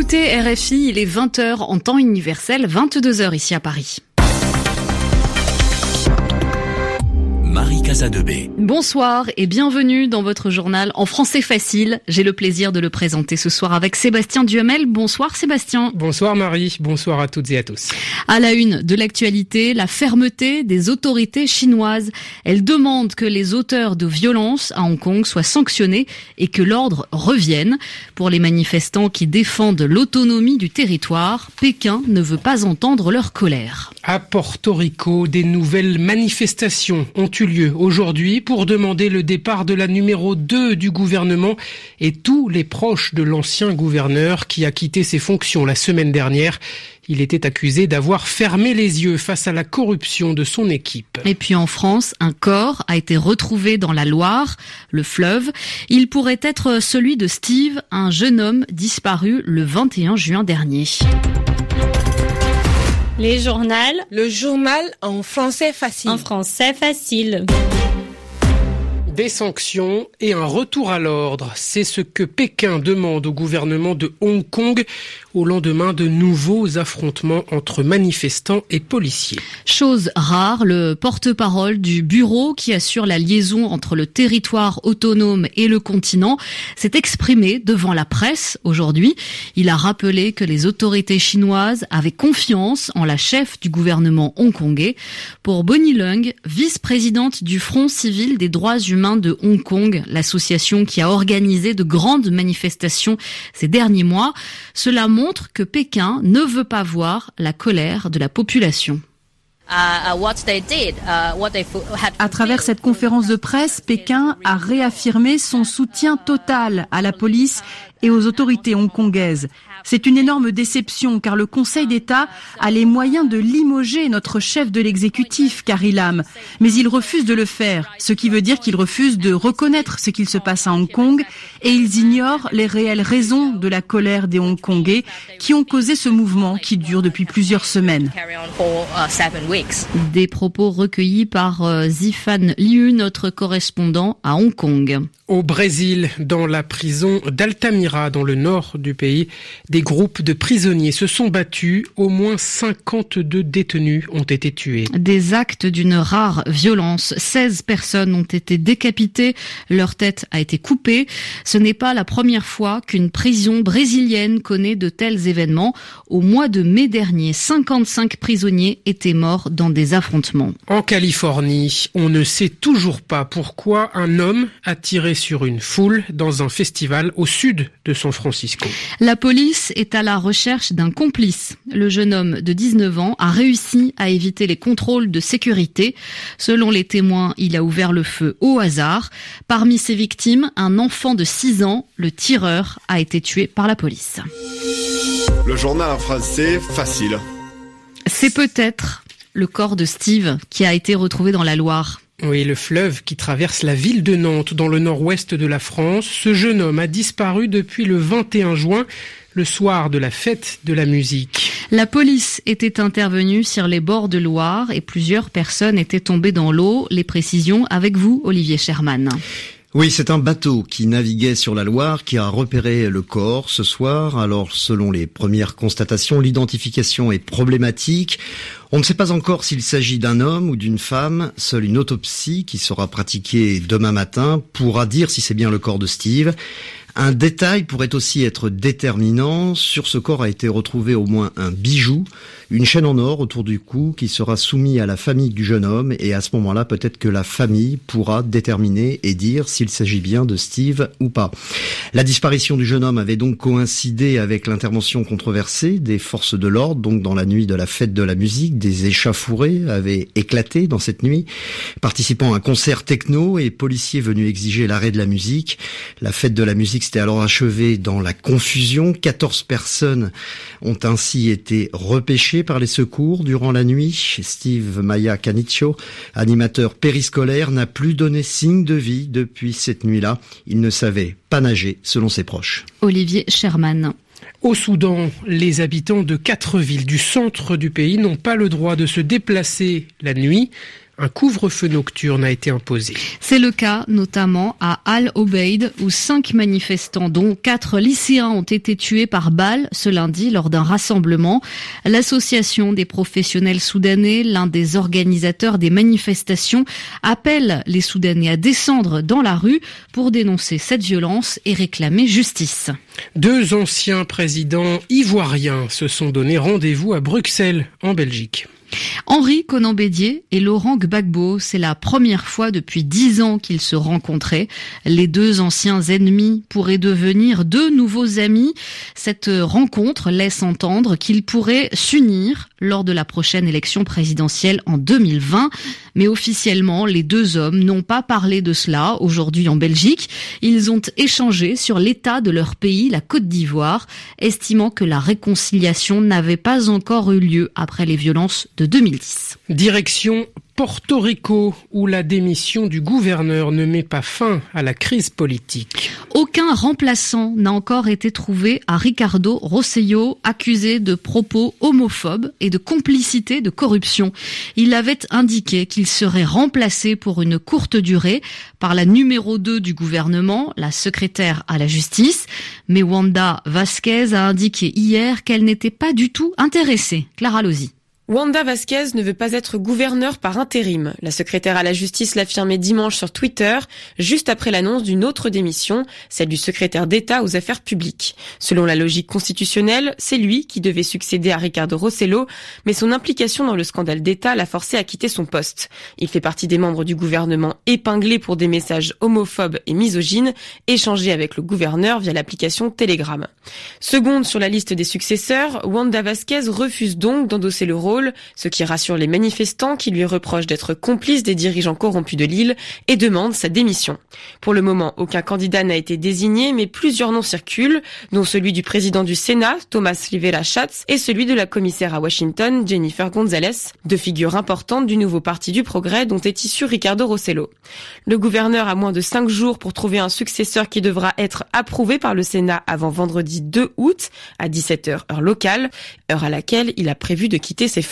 écoutez RFI, il est 20h en temps universel, 22h ici à Paris. Bonsoir et bienvenue dans votre journal en français facile. J'ai le plaisir de le présenter ce soir avec Sébastien Duhamel. Bonsoir Sébastien. Bonsoir Marie, bonsoir à toutes et à tous. À la une de l'actualité, la fermeté des autorités chinoises. Elles demandent que les auteurs de violences à Hong Kong soient sanctionnés et que l'ordre revienne. Pour les manifestants qui défendent l'autonomie du territoire, Pékin ne veut pas entendre leur colère. À Porto Rico, des nouvelles manifestations ont eu lieu aujourd'hui pour demander le départ de la numéro 2 du gouvernement et tous les proches de l'ancien gouverneur qui a quitté ses fonctions la semaine dernière. Il était accusé d'avoir fermé les yeux face à la corruption de son équipe. Et puis en France, un corps a été retrouvé dans la Loire, le fleuve. Il pourrait être celui de Steve, un jeune homme disparu le 21 juin dernier. Les journaux. Le journal en français facile. En français facile. Des sanctions et un retour à l'ordre, c'est ce que Pékin demande au gouvernement de Hong Kong au lendemain de nouveaux affrontements entre manifestants et policiers. Chose rare, le porte-parole du bureau qui assure la liaison entre le territoire autonome et le continent s'est exprimé devant la presse aujourd'hui. Il a rappelé que les autorités chinoises avaient confiance en la chef du gouvernement hongkongais. Pour Bonnie Leung, vice-présidente du Front civil des droits humains de Hong Kong, l'association qui a organisé de grandes manifestations ces derniers mois, cela montre que Pékin ne veut pas voir la colère de la population. Uh, à travers cette conférence de presse, Pékin a réaffirmé son soutien total à la police et aux autorités hongkongaises. C'est une énorme déception car le Conseil d'État a les moyens de limoger notre chef de l'exécutif, Carrie Lam, mais il refuse de le faire, ce qui veut dire qu'il refuse de reconnaître ce qu'il se passe à Hong Kong et ils ignorent les réelles raisons de la colère des Hongkongais qui ont causé ce mouvement qui dure depuis plusieurs semaines. Des propos recueillis par euh, Zifan Liu, notre correspondant à Hong Kong. Au Brésil, dans la prison d'Altamira, dans le nord du pays, des groupes de prisonniers se sont battus. Au moins 52 détenus ont été tués. Des actes d'une rare violence. 16 personnes ont été décapitées. Leur tête a été coupée. Ce n'est pas la première fois qu'une prison brésilienne connaît de tels événements. Au mois de mai dernier, 55 prisonniers étaient morts dans des affrontements. En Californie, on ne sait toujours pas pourquoi un homme a tiré sur une foule dans un festival au sud de San Francisco. La police est à la recherche d'un complice. Le jeune homme de 19 ans a réussi à éviter les contrôles de sécurité. Selon les témoins, il a ouvert le feu au hasard. Parmi ses victimes, un enfant de 6 ans, le tireur, a été tué par la police. Le journal en français facile. C'est peut-être le corps de Steve qui a été retrouvé dans la Loire. Oui, le fleuve qui traverse la ville de Nantes dans le nord-ouest de la France. Ce jeune homme a disparu depuis le 21 juin, le soir de la fête de la musique. La police était intervenue sur les bords de Loire et plusieurs personnes étaient tombées dans l'eau. Les précisions avec vous, Olivier Sherman. Oui, c'est un bateau qui naviguait sur la Loire qui a repéré le corps ce soir. Alors, selon les premières constatations, l'identification est problématique. On ne sait pas encore s'il s'agit d'un homme ou d'une femme. Seule une autopsie qui sera pratiquée demain matin pourra dire si c'est bien le corps de Steve. Un détail pourrait aussi être déterminant. Sur ce corps a été retrouvé au moins un bijou, une chaîne en or autour du cou qui sera soumis à la famille du jeune homme et à ce moment-là peut-être que la famille pourra déterminer et dire s'il s'agit bien de Steve ou pas. La disparition du jeune homme avait donc coïncidé avec l'intervention controversée des forces de l'ordre, donc dans la nuit de la fête de la musique, des échafourés avaient éclaté dans cette nuit, participant à un concert techno et policiers venus exiger l'arrêt de la musique. La fête de la musique c'était alors achevé dans la confusion. 14 personnes ont ainsi été repêchées par les secours durant la nuit. Steve Maya Canicio, animateur périscolaire, n'a plus donné signe de vie depuis cette nuit-là. Il ne savait pas nager, selon ses proches. Olivier Sherman. Au Soudan, les habitants de quatre villes du centre du pays n'ont pas le droit de se déplacer la nuit un couvre-feu nocturne a été imposé. C'est le cas notamment à Al Obeid où cinq manifestants dont quatre lycéens ont été tués par balles ce lundi lors d'un rassemblement. L'association des professionnels soudanais, l'un des organisateurs des manifestations, appelle les Soudanais à descendre dans la rue pour dénoncer cette violence et réclamer justice. Deux anciens présidents ivoiriens se sont donné rendez-vous à Bruxelles, en Belgique. Henri Conan Bédier et Laurent Gbagbo, c'est la première fois depuis dix ans qu'ils se rencontraient. Les deux anciens ennemis pourraient devenir deux nouveaux amis. Cette rencontre laisse entendre qu'ils pourraient s'unir lors de la prochaine élection présidentielle en 2020. Mais officiellement, les deux hommes n'ont pas parlé de cela aujourd'hui en Belgique. Ils ont échangé sur l'état de leur pays, la Côte d'Ivoire, estimant que la réconciliation n'avait pas encore eu lieu après les violences de 2010. Direction Porto Rico, où la démission du gouverneur ne met pas fin à la crise politique. Aucun remplaçant n'a encore été trouvé à Ricardo Rosselló, accusé de propos homophobes et de complicité de corruption. Il avait indiqué qu'il serait remplacé pour une courte durée par la numéro 2 du gouvernement, la secrétaire à la justice. Mais Wanda Vasquez a indiqué hier qu'elle n'était pas du tout intéressée. Clara Lozi. Wanda Vasquez ne veut pas être gouverneur par intérim. La secrétaire à la justice l'affirmait dimanche sur Twitter, juste après l'annonce d'une autre démission, celle du secrétaire d'État aux affaires publiques. Selon la logique constitutionnelle, c'est lui qui devait succéder à Ricardo Rossello, mais son implication dans le scandale d'État l'a forcé à quitter son poste. Il fait partie des membres du gouvernement épinglés pour des messages homophobes et misogynes, échangés avec le gouverneur via l'application Telegram. Seconde sur la liste des successeurs, Wanda Vasquez refuse donc d'endosser le rôle ce qui rassure les manifestants qui lui reprochent d'être complice des dirigeants corrompus de l'île et demande sa démission. Pour le moment, aucun candidat n'a été désigné, mais plusieurs noms circulent, dont celui du président du Sénat, Thomas Rivera Schatz, et celui de la commissaire à Washington, Jennifer Gonzalez, deux figures importantes du nouveau Parti du Progrès dont est issu Ricardo Rossello. Le gouverneur a moins de cinq jours pour trouver un successeur qui devra être approuvé par le Sénat avant vendredi 2 août à 17h heure locale, heure à laquelle il a prévu de quitter ses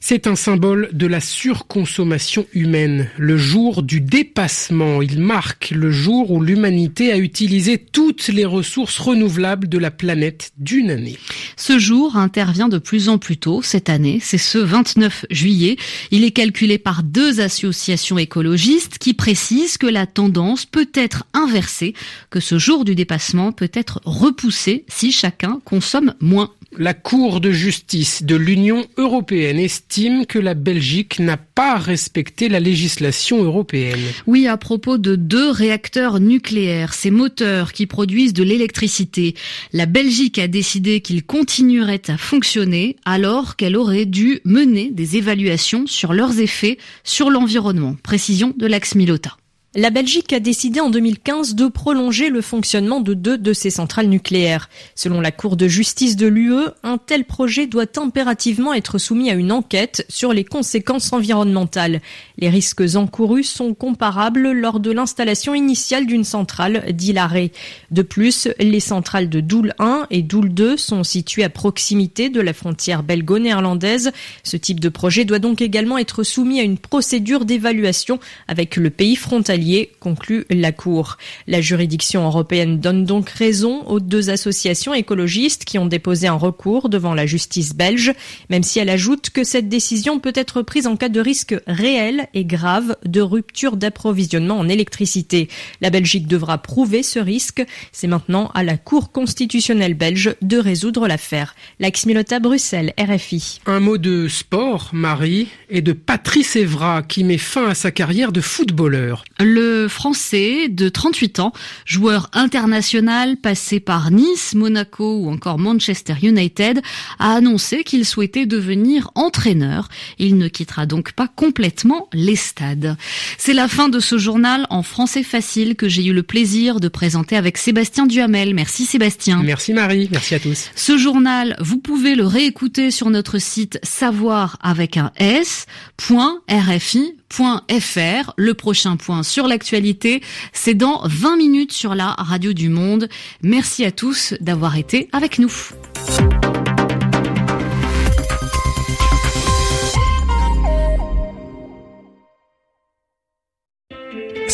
C'est un symbole de la surconsommation humaine, le jour du dépassement. Il marque le jour où l'humanité a utilisé toutes les ressources renouvelables de la planète d'une année. Ce jour intervient de plus en plus tôt cette année, c'est ce 29 juillet. Il est calculé par deux associations écologistes qui précisent que la tendance peut être inversée, que ce jour du dépassement peut être repoussé si chacun consomme moins la Cour de justice de l'Union européenne estime que la Belgique n'a pas respecté la législation européenne. Oui, à propos de deux réacteurs nucléaires, ces moteurs qui produisent de l'électricité, la Belgique a décidé qu'ils continueraient à fonctionner alors qu'elle aurait dû mener des évaluations sur leurs effets sur l'environnement. Précision de l'axe Milota. La Belgique a décidé en 2015 de prolonger le fonctionnement de deux de ses centrales nucléaires. Selon la Cour de justice de l'UE, un tel projet doit impérativement être soumis à une enquête sur les conséquences environnementales. Les risques encourus sont comparables lors de l'installation initiale d'une centrale, dit l'arrêt. De plus, les centrales de Doul 1 et Doul 2 sont situées à proximité de la frontière belgo-néerlandaise. Ce type de projet doit donc également être soumis à une procédure d'évaluation avec le pays frontalier conclut la Cour. La juridiction européenne donne donc raison aux deux associations écologistes qui ont déposé un recours devant la justice belge, même si elle ajoute que cette décision peut être prise en cas de risque réel et grave de rupture d'approvisionnement en électricité. La Belgique devra prouver ce risque. C'est maintenant à la Cour constitutionnelle belge de résoudre l'affaire. Lax Milota, Bruxelles, RFI. Un mot de sport, Marie, et de Patrice Evra qui met fin à sa carrière de footballeur. Le Français de 38 ans, joueur international passé par Nice, Monaco ou encore Manchester United, a annoncé qu'il souhaitait devenir entraîneur. Il ne quittera donc pas complètement les stades. C'est la fin de ce journal en français facile que j'ai eu le plaisir de présenter avec Sébastien Duhamel. Merci Sébastien. Merci Marie, merci à tous. Ce journal, vous pouvez le réécouter sur notre site savoir avec un s.rfi .fr. Le prochain point sur l'actualité, c'est dans 20 minutes sur la radio du monde. Merci à tous d'avoir été avec nous.